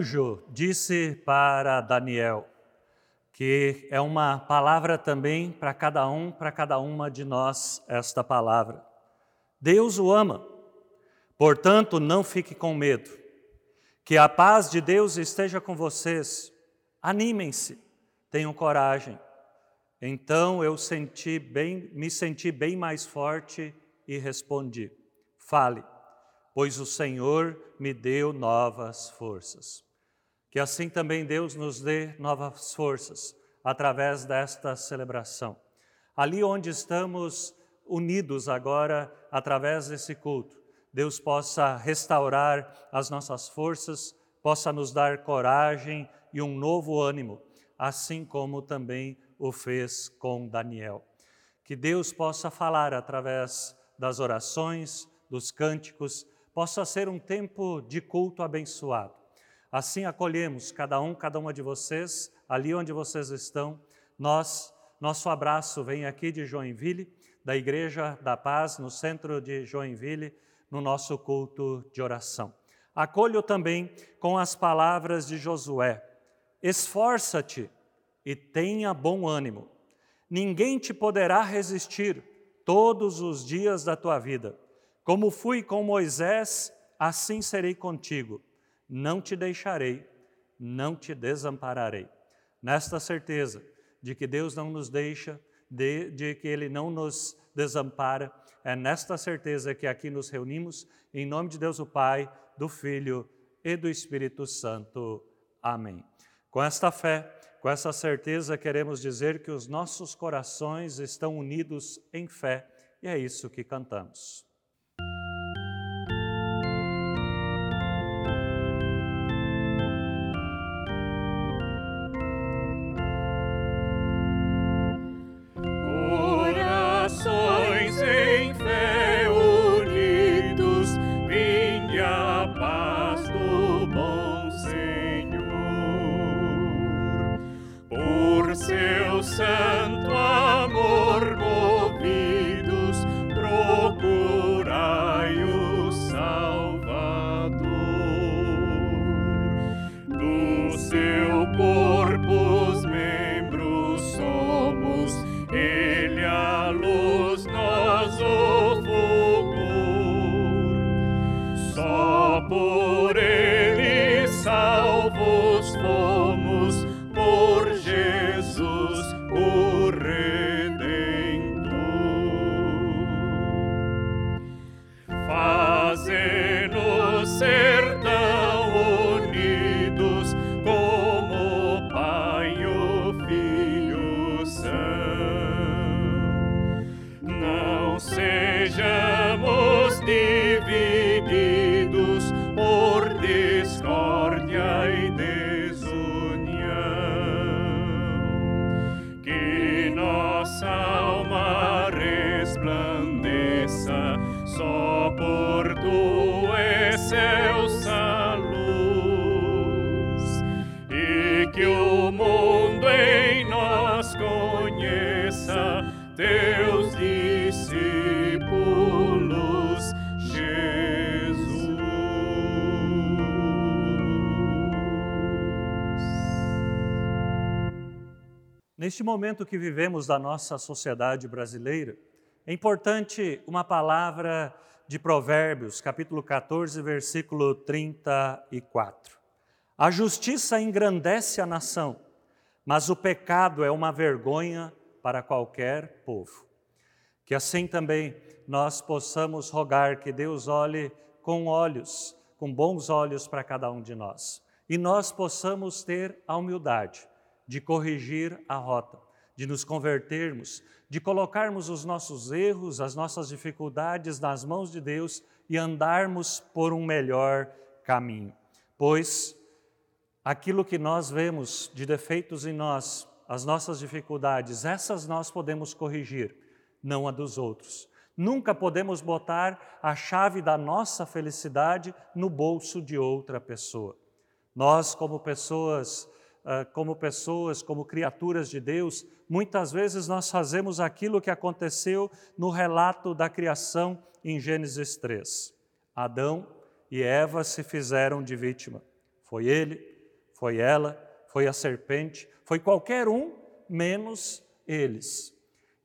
Anjo disse para Daniel, que é uma palavra também para cada um, para cada uma de nós, esta palavra. Deus o ama, portanto, não fique com medo. Que a paz de Deus esteja com vocês. Animem-se, tenham coragem. Então eu senti bem, me senti bem mais forte e respondi: Fale, pois o Senhor me deu novas forças. Que assim também Deus nos dê novas forças através desta celebração. Ali onde estamos unidos agora através desse culto, Deus possa restaurar as nossas forças, possa nos dar coragem e um novo ânimo, assim como também o fez com Daniel. Que Deus possa falar através das orações, dos cânticos, possa ser um tempo de culto abençoado. Assim acolhemos cada um, cada uma de vocês, ali onde vocês estão. Nós, nosso abraço vem aqui de Joinville, da Igreja da Paz, no centro de Joinville, no nosso culto de oração. Acolho também com as palavras de Josué: Esforça-te e tenha bom ânimo. Ninguém te poderá resistir todos os dias da tua vida. Como fui com Moisés, assim serei contigo. Não te deixarei, não te desampararei. Nesta certeza de que Deus não nos deixa, de, de que Ele não nos desampara, é nesta certeza que aqui nos reunimos, em nome de Deus o Pai, do Filho e do Espírito Santo. Amém. Com esta fé, com essa certeza, queremos dizer que os nossos corações estão unidos em fé, e é isso que cantamos. Neste momento que vivemos da nossa sociedade brasileira, é importante uma palavra de Provérbios, capítulo 14, versículo 34. A justiça engrandece a nação, mas o pecado é uma vergonha para qualquer povo. Que assim também nós possamos rogar que Deus olhe com olhos, com bons olhos para cada um de nós, e nós possamos ter a humildade de corrigir a rota, de nos convertermos, de colocarmos os nossos erros, as nossas dificuldades nas mãos de Deus e andarmos por um melhor caminho. Pois aquilo que nós vemos de defeitos em nós, as nossas dificuldades, essas nós podemos corrigir, não a dos outros. Nunca podemos botar a chave da nossa felicidade no bolso de outra pessoa. Nós, como pessoas como pessoas, como criaturas de Deus, muitas vezes nós fazemos aquilo que aconteceu no relato da criação em Gênesis 3. Adão e Eva se fizeram de vítima. Foi ele, foi ela, foi a serpente, foi qualquer um menos eles.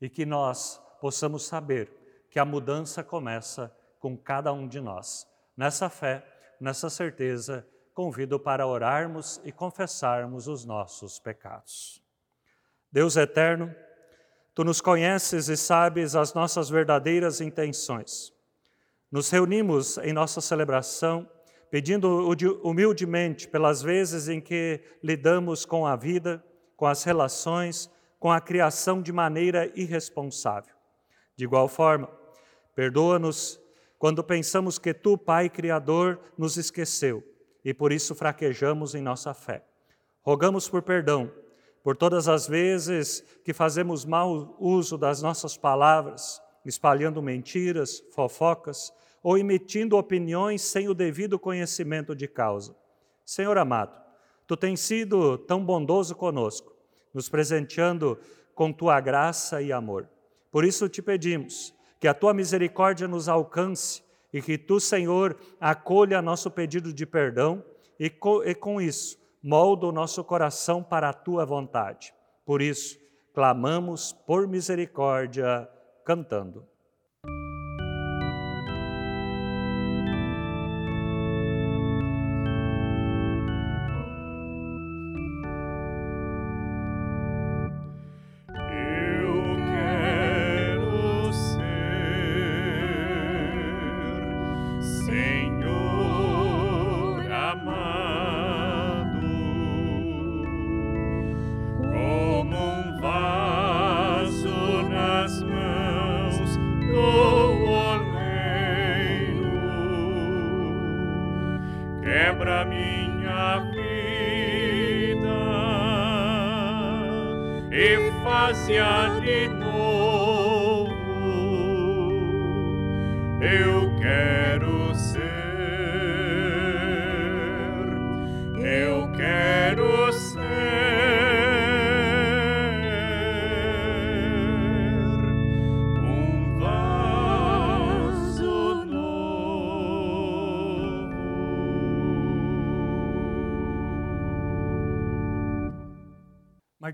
E que nós possamos saber que a mudança começa com cada um de nós. Nessa fé, nessa certeza, convido para orarmos e confessarmos os nossos pecados. Deus eterno, tu nos conheces e sabes as nossas verdadeiras intenções. Nos reunimos em nossa celebração pedindo humildemente pelas vezes em que lidamos com a vida, com as relações, com a criação de maneira irresponsável. De igual forma, perdoa-nos quando pensamos que tu, Pai Criador, nos esqueceu e por isso fraquejamos em nossa fé. Rogamos por perdão por todas as vezes que fazemos mau uso das nossas palavras, espalhando mentiras, fofocas, ou emitindo opiniões sem o devido conhecimento de causa. Senhor amado, tu tens sido tão bondoso conosco, nos presenteando com tua graça e amor. Por isso te pedimos que a tua misericórdia nos alcance e que tu, Senhor, acolha nosso pedido de perdão e, e com isso molda o nosso coração para a tua vontade. Por isso, clamamos por misericórdia, cantando.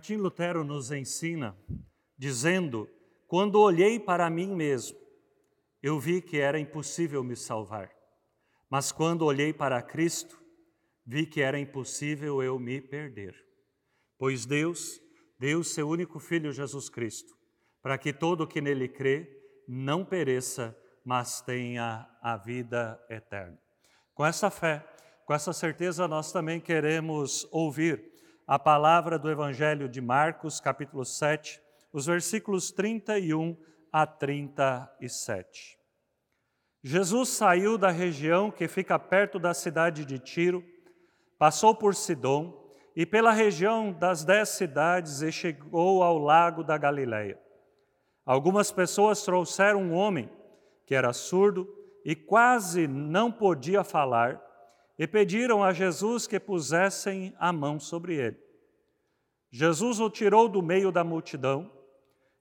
Martim Lutero nos ensina dizendo: Quando olhei para mim mesmo, eu vi que era impossível me salvar. Mas quando olhei para Cristo, vi que era impossível eu me perder. Pois Deus deu seu único Filho Jesus Cristo, para que todo que nele crê não pereça, mas tenha a vida eterna. Com essa fé, com essa certeza, nós também queremos ouvir a palavra do Evangelho de Marcos, capítulo 7, os versículos 31 a 37. Jesus saiu da região que fica perto da cidade de Tiro, passou por Sidom e pela região das dez cidades e chegou ao lago da Galileia. Algumas pessoas trouxeram um homem que era surdo e quase não podia falar e pediram a Jesus que pusessem a mão sobre ele. Jesus o tirou do meio da multidão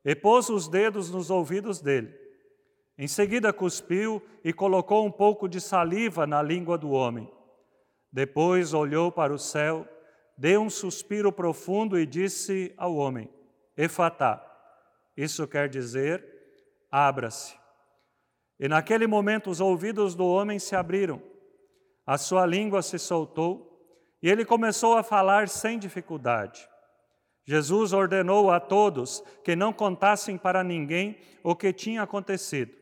e pôs os dedos nos ouvidos dele. Em seguida cuspiu e colocou um pouco de saliva na língua do homem. Depois olhou para o céu, deu um suspiro profundo e disse ao homem: Efatá. Isso quer dizer: abra-se. E naquele momento os ouvidos do homem se abriram, a sua língua se soltou e ele começou a falar sem dificuldade. Jesus ordenou a todos que não contassem para ninguém o que tinha acontecido.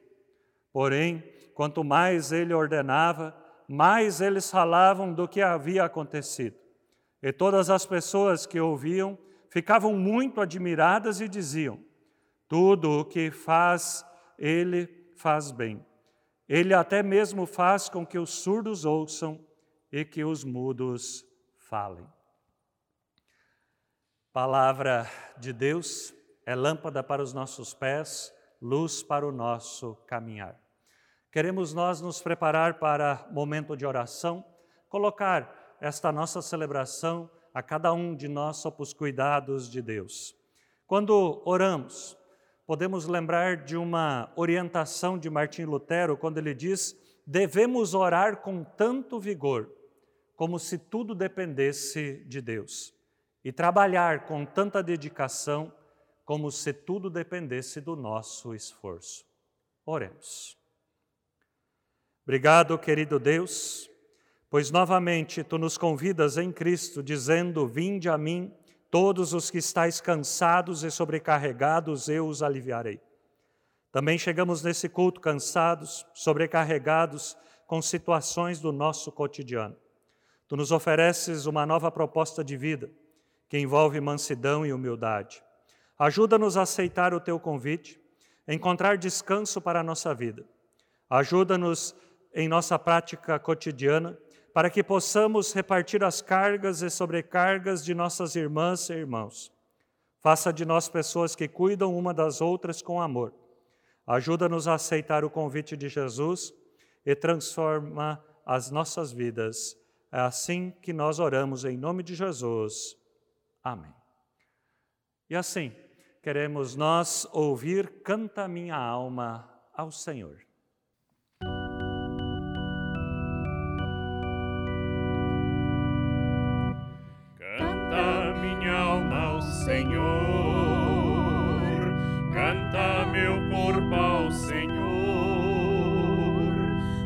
Porém, quanto mais ele ordenava, mais eles falavam do que havia acontecido. E todas as pessoas que ouviam ficavam muito admiradas e diziam: Tudo o que faz, ele faz bem. Ele até mesmo faz com que os surdos ouçam e que os mudos falem. Palavra de Deus é lâmpada para os nossos pés, luz para o nosso caminhar. Queremos nós nos preparar para momento de oração, colocar esta nossa celebração a cada um de nós sob os cuidados de Deus. Quando oramos, podemos lembrar de uma orientação de Martim Lutero, quando ele diz: devemos orar com tanto vigor como se tudo dependesse de Deus, e trabalhar com tanta dedicação como se tudo dependesse do nosso esforço. Oremos. Obrigado, querido Deus, pois novamente tu nos convidas em Cristo, dizendo: Vinde a mim, todos os que estáis cansados e sobrecarregados, eu os aliviarei. Também chegamos nesse culto cansados, sobrecarregados com situações do nosso cotidiano. Tu nos ofereces uma nova proposta de vida que envolve mansidão e humildade. Ajuda-nos a aceitar o teu convite, encontrar descanso para a nossa vida. Ajuda-nos em nossa prática cotidiana para que possamos repartir as cargas e sobrecargas de nossas irmãs e irmãos. Faça de nós pessoas que cuidam uma das outras com amor Ajuda-nos a aceitar o convite de Jesus e transforma as nossas vidas. É assim que nós oramos em nome de Jesus. Amém. E assim, queremos nós ouvir Canta minha alma ao Senhor. Senhor Canta meu corpo ao Senhor,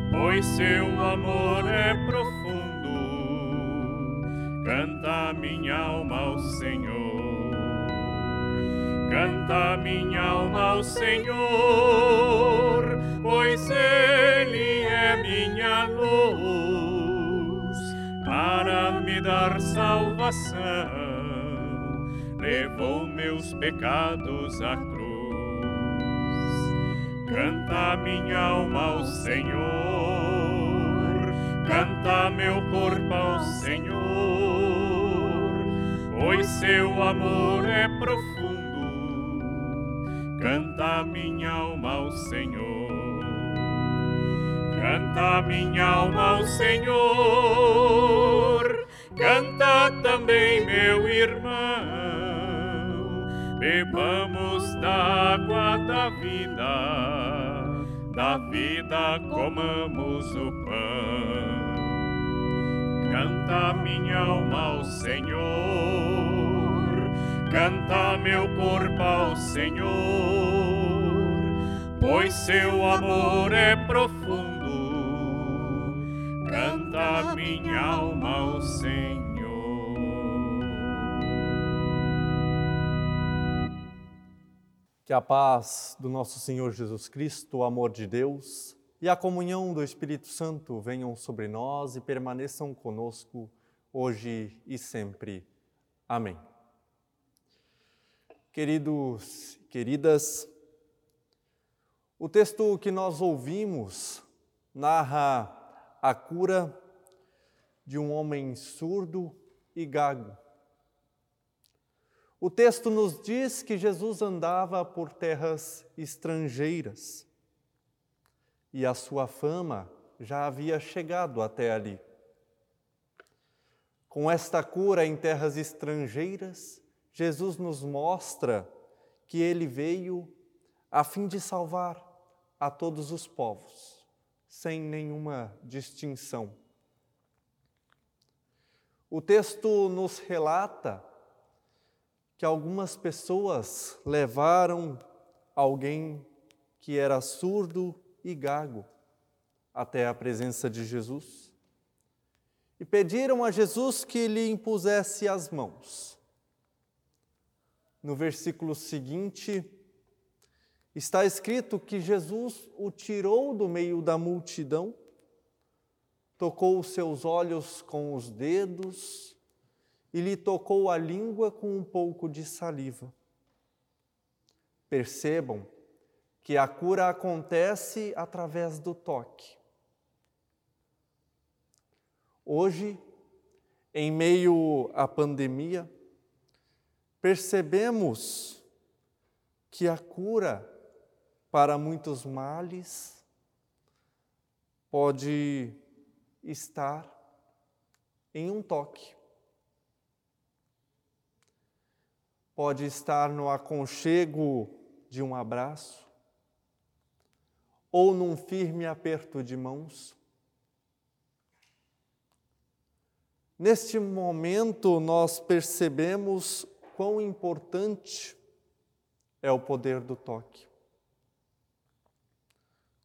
pois seu amor é profundo. Canta minha alma ao Senhor. Canta minha alma ao Senhor, pois Ele é minha luz para me dar salvação. Levou meus pecados à cruz. Canta minha alma ao Senhor, canta meu corpo ao Senhor, pois seu amor é profundo. Canta minha alma ao Senhor, canta minha alma ao Senhor, canta também meu irmão bebamos da água da vida, da vida comamos o pão. Canta minha alma ao Senhor, canta meu corpo ao Senhor, pois seu amor é profundo. Canta minha alma ao Senhor. Que a paz do nosso Senhor Jesus Cristo, o amor de Deus e a comunhão do Espírito Santo venham sobre nós e permaneçam conosco hoje e sempre. Amém. Queridos, queridas, o texto que nós ouvimos narra a cura de um homem surdo e gago o texto nos diz que Jesus andava por terras estrangeiras e a sua fama já havia chegado até ali. Com esta cura em terras estrangeiras, Jesus nos mostra que ele veio a fim de salvar a todos os povos, sem nenhuma distinção. O texto nos relata que algumas pessoas levaram alguém que era surdo e gago até a presença de Jesus e pediram a Jesus que lhe impusesse as mãos. No versículo seguinte, está escrito que Jesus o tirou do meio da multidão, tocou os seus olhos com os dedos e lhe tocou a língua com um pouco de saliva. Percebam que a cura acontece através do toque. Hoje, em meio à pandemia, percebemos que a cura para muitos males pode estar em um toque. Pode estar no aconchego de um abraço ou num firme aperto de mãos. Neste momento, nós percebemos quão importante é o poder do toque.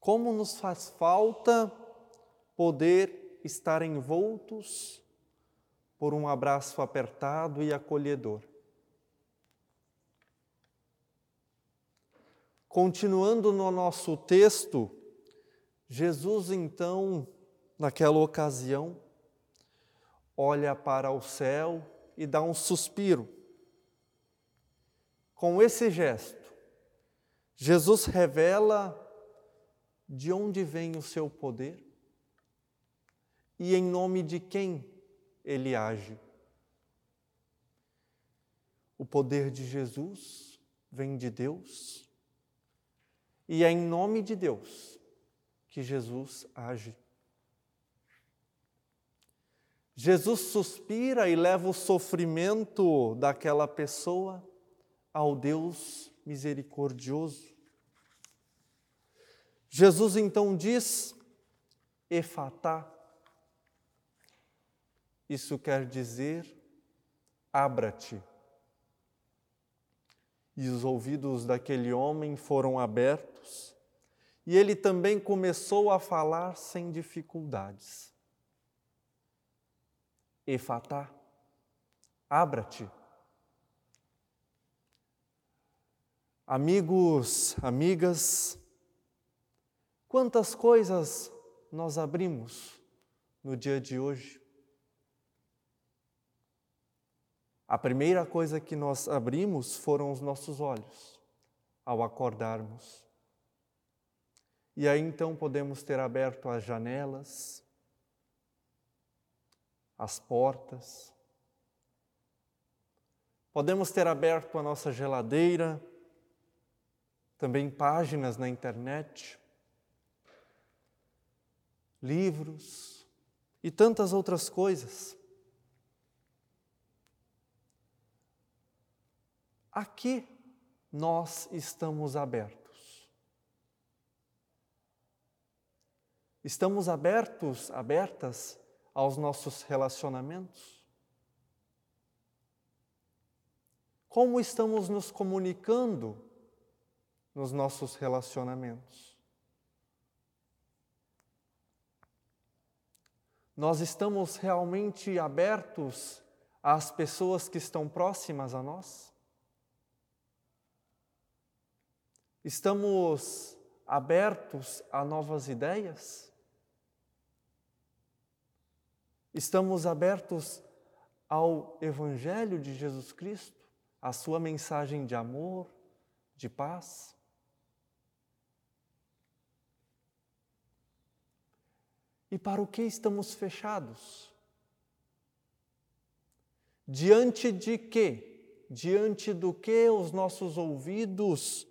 Como nos faz falta poder estar envoltos por um abraço apertado e acolhedor. Continuando no nosso texto, Jesus então, naquela ocasião, olha para o céu e dá um suspiro. Com esse gesto, Jesus revela de onde vem o seu poder e em nome de quem ele age. O poder de Jesus vem de Deus e é em nome de Deus que Jesus age. Jesus suspira e leva o sofrimento daquela pessoa ao Deus misericordioso. Jesus então diz: Efatá. Isso quer dizer: abra-te. E os ouvidos daquele homem foram abertos, e ele também começou a falar sem dificuldades. Efatá, abra-te. Amigos, amigas, quantas coisas nós abrimos no dia de hoje? A primeira coisa que nós abrimos foram os nossos olhos ao acordarmos. E aí então podemos ter aberto as janelas, as portas, podemos ter aberto a nossa geladeira, também páginas na internet, livros e tantas outras coisas. Aqui nós estamos abertos. Estamos abertos, abertas aos nossos relacionamentos? Como estamos nos comunicando nos nossos relacionamentos. Nós estamos realmente abertos às pessoas que estão próximas a nós? Estamos abertos a novas ideias? Estamos abertos ao Evangelho de Jesus Cristo, à Sua mensagem de amor, de paz? E para o que estamos fechados? Diante de quê? Diante do que os nossos ouvidos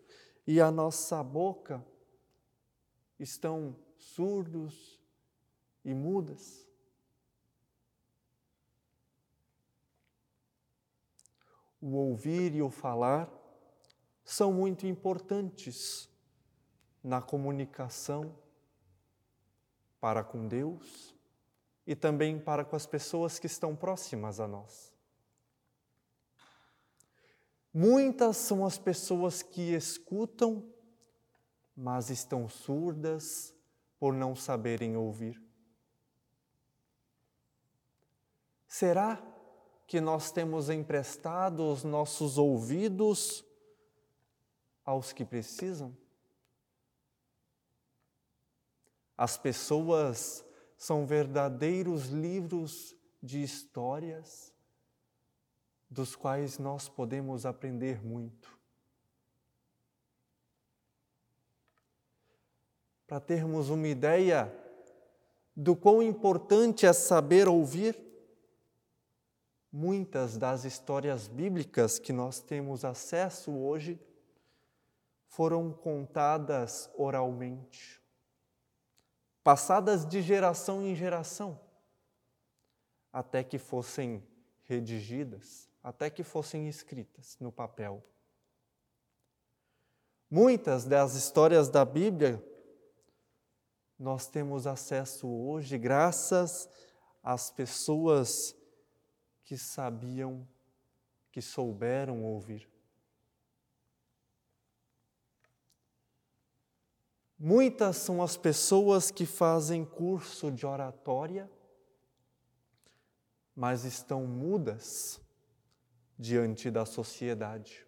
e a nossa boca estão surdos e mudas? O ouvir e o falar são muito importantes na comunicação para com Deus e também para com as pessoas que estão próximas a nós. Muitas são as pessoas que escutam, mas estão surdas por não saberem ouvir. Será que nós temos emprestado os nossos ouvidos aos que precisam? As pessoas são verdadeiros livros de histórias dos quais nós podemos aprender muito. Para termos uma ideia do quão importante é saber ouvir, muitas das histórias bíblicas que nós temos acesso hoje foram contadas oralmente passadas de geração em geração, até que fossem redigidas, até que fossem escritas no papel. Muitas das histórias da Bíblia nós temos acesso hoje graças às pessoas que sabiam, que souberam ouvir. Muitas são as pessoas que fazem curso de oratória, mas estão mudas diante da sociedade.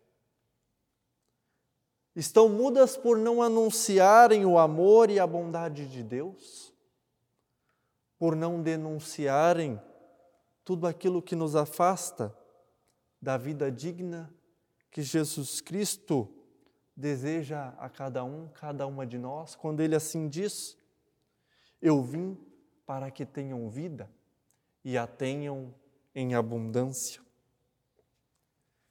Estão mudas por não anunciarem o amor e a bondade de Deus, por não denunciarem tudo aquilo que nos afasta da vida digna que Jesus Cristo deseja a cada um, cada uma de nós, quando ele assim diz: Eu vim para que tenham vida e a tenham em abundância.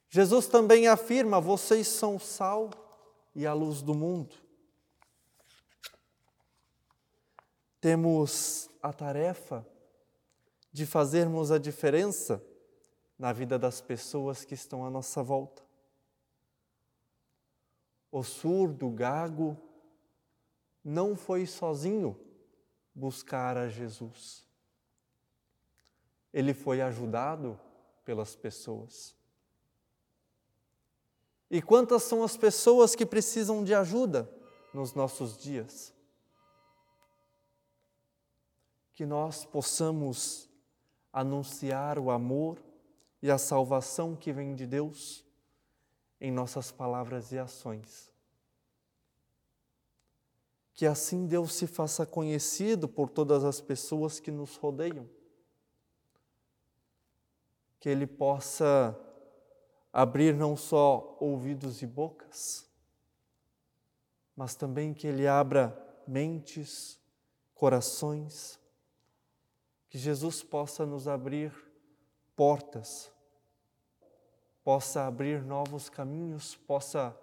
Jesus também afirma: Vocês são o sal e a luz do mundo. Temos a tarefa de fazermos a diferença na vida das pessoas que estão à nossa volta o surdo, gago, não foi sozinho buscar a Jesus. Ele foi ajudado pelas pessoas. E quantas são as pessoas que precisam de ajuda nos nossos dias? Que nós possamos anunciar o amor e a salvação que vem de Deus em nossas palavras e ações. Que assim Deus se faça conhecido por todas as pessoas que nos rodeiam. Que Ele possa abrir não só ouvidos e bocas, mas também que Ele abra mentes, corações, que Jesus possa nos abrir portas possa abrir novos caminhos, possa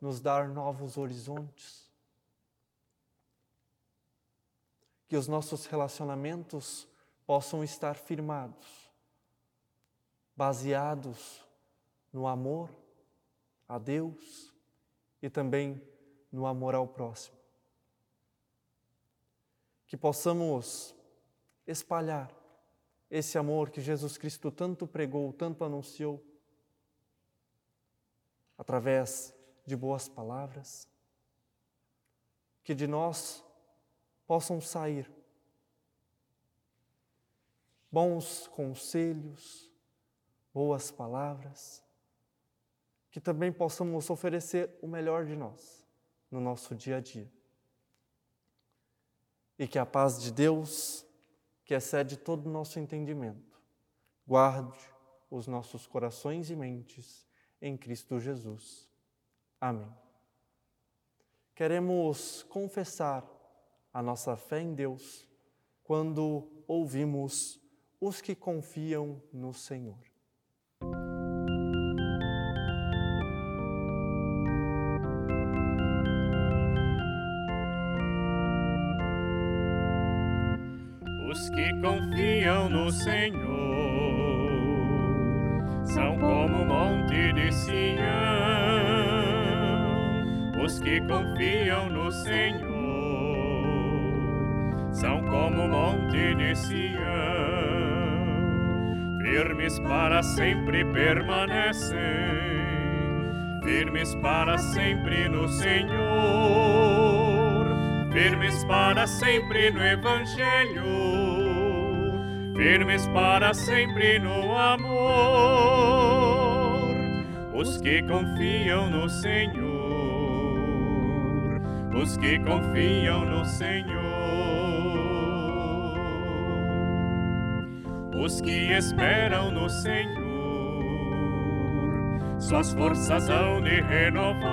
nos dar novos horizontes. Que os nossos relacionamentos possam estar firmados, baseados no amor a Deus e também no amor ao próximo. Que possamos espalhar esse amor que Jesus Cristo tanto pregou, tanto anunciou através de boas palavras, que de nós possam sair bons conselhos, boas palavras, que também possamos oferecer o melhor de nós no nosso dia a dia. E que a paz de Deus, que excede todo o nosso entendimento, guarde os nossos corações e mentes em Cristo Jesus. Amém. Queremos confessar a nossa fé em Deus quando ouvimos os que confiam no Senhor. Que confiam no Senhor são como o monte de Sião. Os que confiam no Senhor são como o monte de Sião. Firmes para sempre permanecem, firmes para sempre no Senhor, firmes para sempre no Evangelho firmes para sempre no amor, os que confiam no Senhor, os que confiam no Senhor, os que esperam no Senhor, suas forças hão de renovar,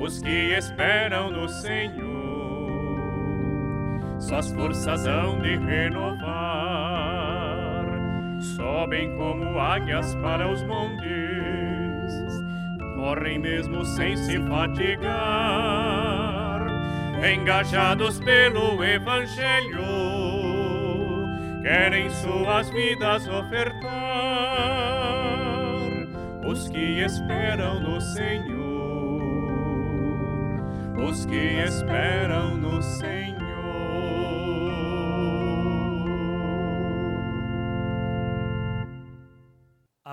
os que esperam no Senhor suas forças hão de renovar. Sobem como águias para os montes, correm mesmo sem se fatigar, engajados pelo Evangelho, querem suas vidas ofertar. Os que esperam no Senhor, os que esperam no Senhor.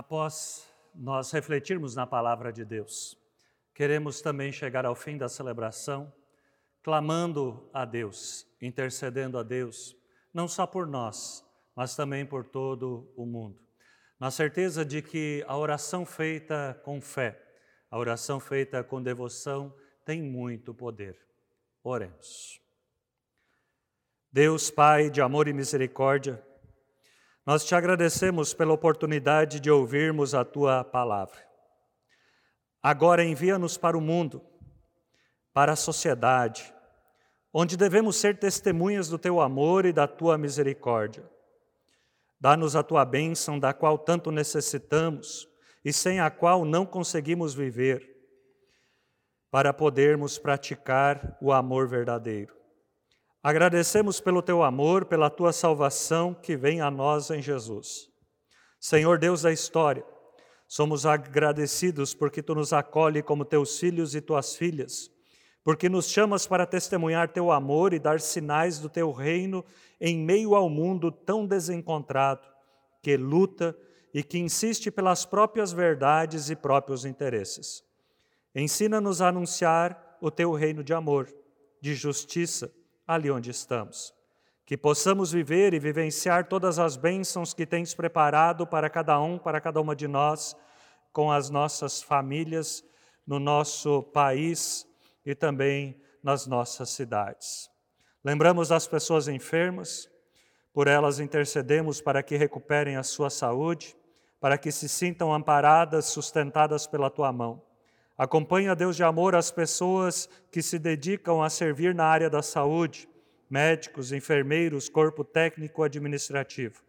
Após nós refletirmos na palavra de Deus, queremos também chegar ao fim da celebração clamando a Deus, intercedendo a Deus, não só por nós, mas também por todo o mundo. Na certeza de que a oração feita com fé, a oração feita com devoção, tem muito poder. Oremos. Deus Pai de amor e misericórdia, nós te agradecemos pela oportunidade de ouvirmos a tua palavra. Agora envia-nos para o mundo, para a sociedade, onde devemos ser testemunhas do teu amor e da tua misericórdia. Dá-nos a tua bênção, da qual tanto necessitamos e sem a qual não conseguimos viver, para podermos praticar o amor verdadeiro. Agradecemos pelo teu amor, pela tua salvação que vem a nós em Jesus. Senhor Deus da história, somos agradecidos porque tu nos acolhe como teus filhos e tuas filhas, porque nos chamas para testemunhar teu amor e dar sinais do teu reino em meio ao mundo tão desencontrado, que luta e que insiste pelas próprias verdades e próprios interesses. Ensina-nos a anunciar o teu reino de amor, de justiça, ali onde estamos. Que possamos viver e vivenciar todas as bênçãos que tens preparado para cada um, para cada uma de nós, com as nossas famílias, no nosso país e também nas nossas cidades. Lembramos das pessoas enfermas, por elas intercedemos para que recuperem a sua saúde, para que se sintam amparadas, sustentadas pela tua mão. Acompanha, Deus de amor, as pessoas que se dedicam a servir na área da saúde, médicos, enfermeiros, corpo técnico administrativo.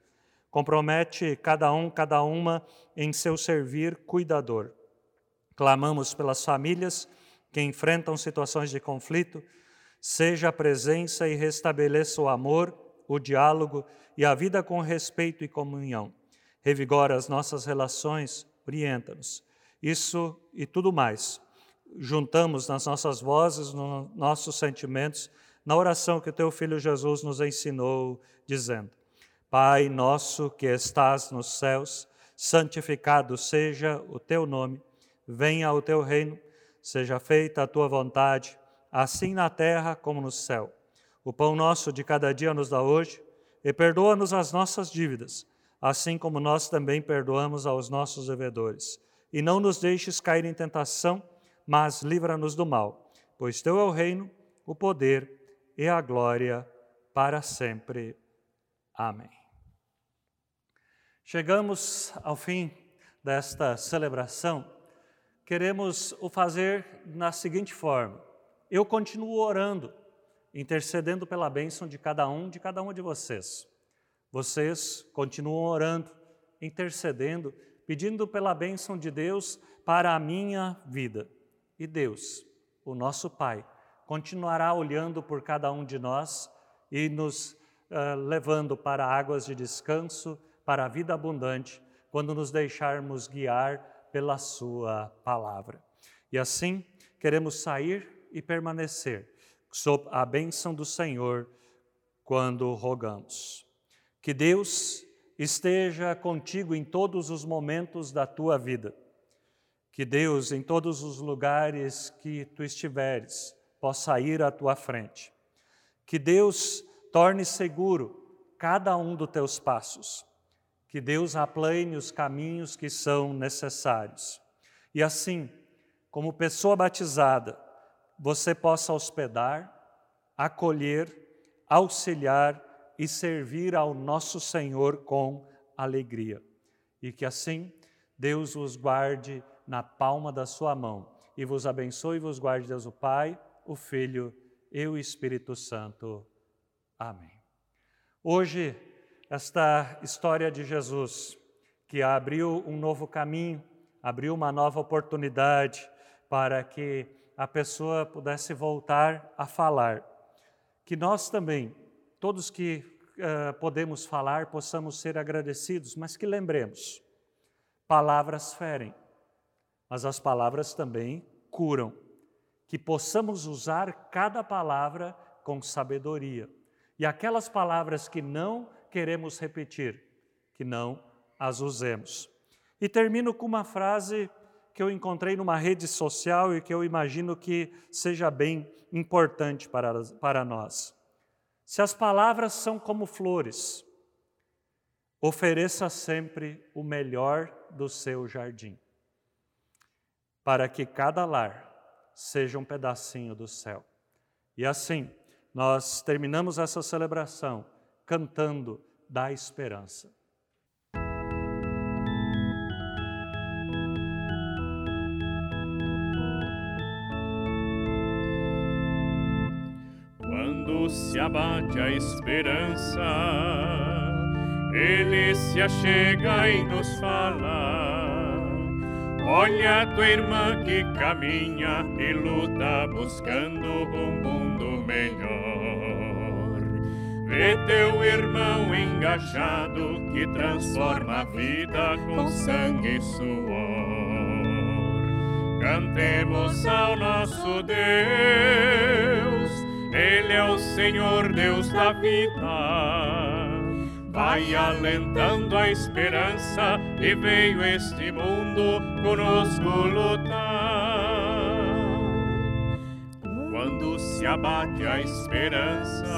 Compromete cada um, cada uma em seu servir cuidador. Clamamos pelas famílias que enfrentam situações de conflito, seja a presença e restabeleça o amor, o diálogo e a vida com respeito e comunhão. Revigora as nossas relações, orienta-nos isso e tudo mais, juntamos nas nossas vozes, nos nossos sentimentos, na oração que teu filho Jesus nos ensinou, dizendo: Pai nosso que estás nos céus, santificado seja o teu nome, venha o teu reino, seja feita a tua vontade, assim na terra como no céu. O pão nosso de cada dia nos dá hoje, e perdoa-nos as nossas dívidas, assim como nós também perdoamos aos nossos devedores e não nos deixes cair em tentação, mas livra-nos do mal, pois teu é o reino, o poder e a glória para sempre. Amém. Chegamos ao fim desta celebração. Queremos o fazer na seguinte forma: eu continuo orando, intercedendo pela bênção de cada um, de cada uma de vocês. Vocês continuam orando, intercedendo pedindo pela bênção de Deus para a minha vida. E Deus, o nosso Pai, continuará olhando por cada um de nós e nos uh, levando para águas de descanso, para a vida abundante, quando nos deixarmos guiar pela Sua palavra. E assim, queremos sair e permanecer sob a bênção do Senhor quando rogamos. Que Deus esteja contigo em todos os momentos da tua vida. Que Deus, em todos os lugares que tu estiveres, possa ir à tua frente. Que Deus torne seguro cada um dos teus passos. Que Deus aplane os caminhos que são necessários. E assim, como pessoa batizada, você possa hospedar, acolher, auxiliar e servir ao nosso Senhor com alegria. E que assim Deus os guarde na palma da sua mão e vos abençoe e vos guarde Deus o Pai, o Filho e o Espírito Santo. Amém. Hoje, esta história de Jesus, que abriu um novo caminho, abriu uma nova oportunidade para que a pessoa pudesse voltar a falar. Que nós também todos que uh, podemos falar possamos ser agradecidos, mas que lembremos: palavras ferem, mas as palavras também curam. Que possamos usar cada palavra com sabedoria. E aquelas palavras que não queremos repetir, que não as usemos. E termino com uma frase que eu encontrei numa rede social e que eu imagino que seja bem importante para, para nós. Se as palavras são como flores, ofereça sempre o melhor do seu jardim, para que cada lar seja um pedacinho do céu. E assim, nós terminamos essa celebração cantando da esperança. Se abate a esperança, ele se achega e nos fala Olha tua irmã que caminha e luta buscando um mundo melhor. Vê teu irmão engajado que transforma a vida com sangue e suor. Cantemos ao nosso Deus, é o Senhor Deus da vida vai alentando a esperança e veio este mundo conosco lutar. Quando se abate a esperança,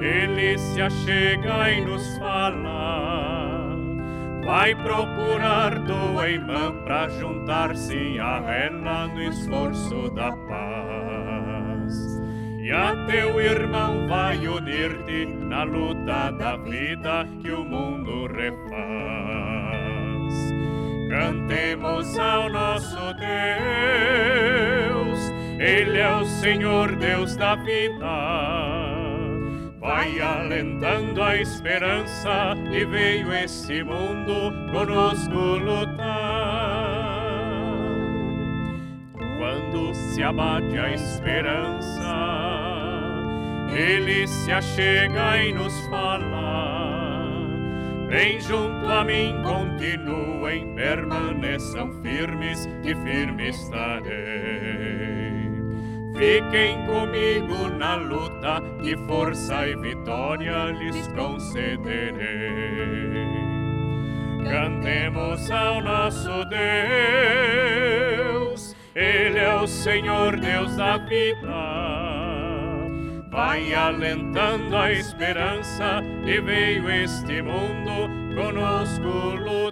ele se achega e nos fala. Vai procurar tua irmã para juntar-se a ela no esforço da paz e a teu irmão vai unir-te na luta da vida que o mundo refaz. Cantemos ao nosso Deus, Ele é o Senhor Deus da vida. Vai alentando a esperança e veio esse mundo conosco lutar. Quando se abate a esperança, ele se achega e nos fala. Vem junto a mim, continuem, permaneçam firmes, que firme estarei. Fiquem comigo na luta, que força e vitória lhes concederei. Cantemos ao nosso Deus, Ele é o Senhor Deus da vida vai alentando a esperança e veio este mundo conosco.